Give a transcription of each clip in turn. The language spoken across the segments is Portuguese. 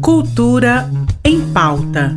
Cultura em pauta.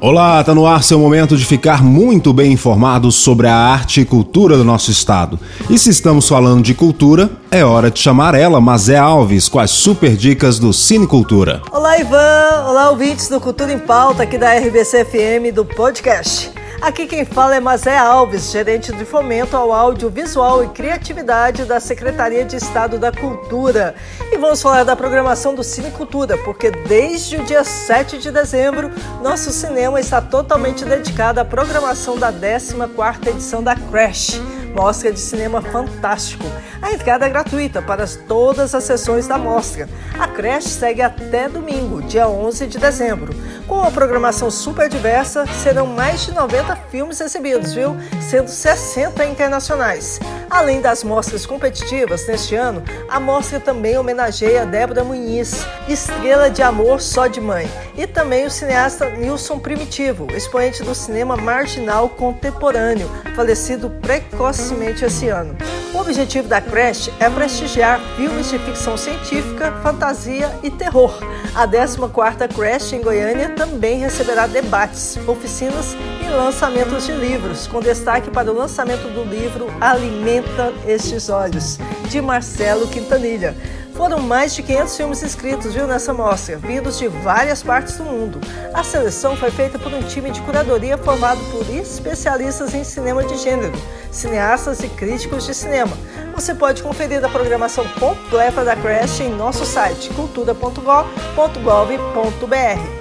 Olá, tá no ar seu momento de ficar muito bem informado sobre a arte e cultura do nosso estado. E se estamos falando de cultura, é hora de chamar ela, Mazé Alves, com as super dicas do Cine Cultura. Olá, Ivan! Olá, ouvintes do Cultura em Pauta aqui da RBC FM do podcast. Aqui quem fala é Mazé Alves, gerente de fomento ao audiovisual e criatividade da Secretaria de Estado da Cultura. E vamos falar da programação do Cine Cultura, porque desde o dia 7 de dezembro, nosso cinema está totalmente dedicado à programação da 14ª edição da Crash Mostra de Cinema Fantástico. A entrada é gratuita para todas as sessões da mostra. A creche segue até domingo, dia 11 de dezembro. Com uma programação super diversa, serão mais de 90 filmes exibidos, viu? Sendo 60 internacionais. Além das mostras competitivas, neste ano, a mostra também homenageia Débora Muniz, estrela de amor só de mãe, e também o cineasta Nilson Primitivo, expoente do cinema marginal contemporâneo, falecido precocemente esse ano. O objetivo da Crash é prestigiar filmes de ficção científica, fantasia e terror. A 14ª Crash em Goiânia também receberá debates, oficinas e lançamentos de livros, com destaque para o lançamento do livro Alimenta Estes Olhos, de Marcelo Quintanilha. Foram mais de 500 filmes inscritos viu, nessa mostra, vindos de várias partes do mundo. A seleção foi feita por um time de curadoria formado por especialistas em cinema de gênero, cineastas e críticos de cinema. Você pode conferir a programação completa da Crash em nosso site cultura.gov.br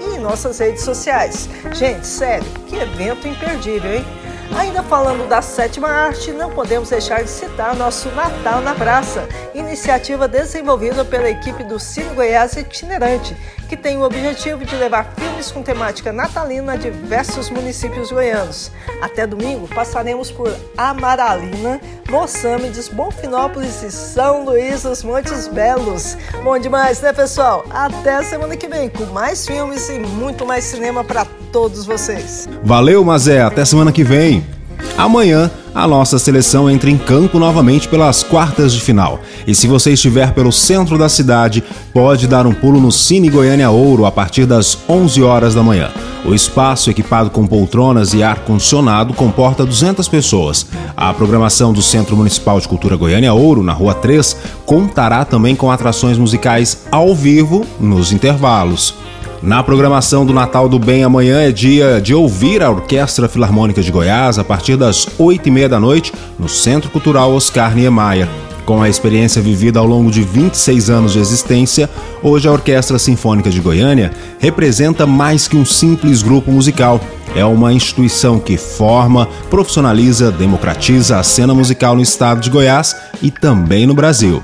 e em nossas redes sociais. Gente, sério, que evento imperdível, hein? Ainda falando da sétima arte, não podemos deixar de citar nosso Natal na Praça, iniciativa desenvolvida pela equipe do Cine Goiás Itinerante, que tem o objetivo de levar filmes com temática natalina a diversos municípios goianos. Até domingo passaremos por Amaralina, Moçâmedes, Bonfinópolis e São Luís dos Montes Belos. Bom demais, né, pessoal? Até semana que vem com mais filmes e muito mais cinema para todos vocês. Valeu, Mazé. Até semana que vem. Amanhã, a nossa seleção entra em campo novamente pelas quartas de final. E se você estiver pelo centro da cidade, pode dar um pulo no Cine Goiânia Ouro a partir das 11 horas da manhã. O espaço, equipado com poltronas e ar-condicionado, comporta 200 pessoas. A programação do Centro Municipal de Cultura Goiânia Ouro, na Rua 3, contará também com atrações musicais ao vivo nos intervalos. Na programação do Natal do Bem amanhã é dia de ouvir a Orquestra Filarmônica de Goiás a partir das 8 e meia da noite no Centro Cultural Oscar Niemeyer. Com a experiência vivida ao longo de 26 anos de existência, hoje a Orquestra Sinfônica de Goiânia representa mais que um simples grupo musical. É uma instituição que forma, profissionaliza, democratiza a cena musical no estado de Goiás e também no Brasil.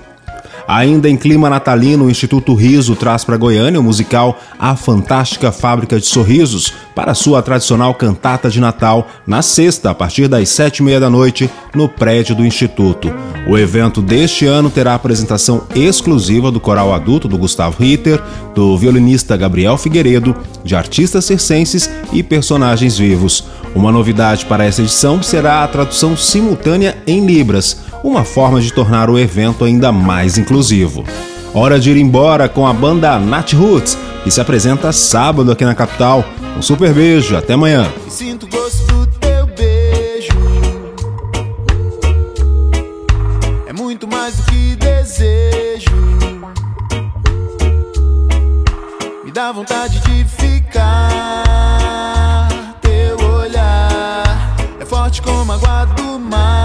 Ainda em clima natalino, o Instituto Riso traz para Goiânia o musical A Fantástica Fábrica de Sorrisos para sua tradicional cantata de Natal na sexta, a partir das sete e meia da noite, no prédio do Instituto. O evento deste ano terá apresentação exclusiva do coral adulto do Gustavo Ritter, do violinista Gabriel Figueiredo, de artistas circenses e personagens vivos. Uma novidade para essa edição será a tradução simultânea em Libras, uma forma de tornar o evento ainda mais inclusivo. Hora de ir embora com a banda Nat Roots, que se apresenta sábado aqui na capital. Um super beijo, até amanhã. Dá vontade de ficar. Teu olhar é forte como água do mar.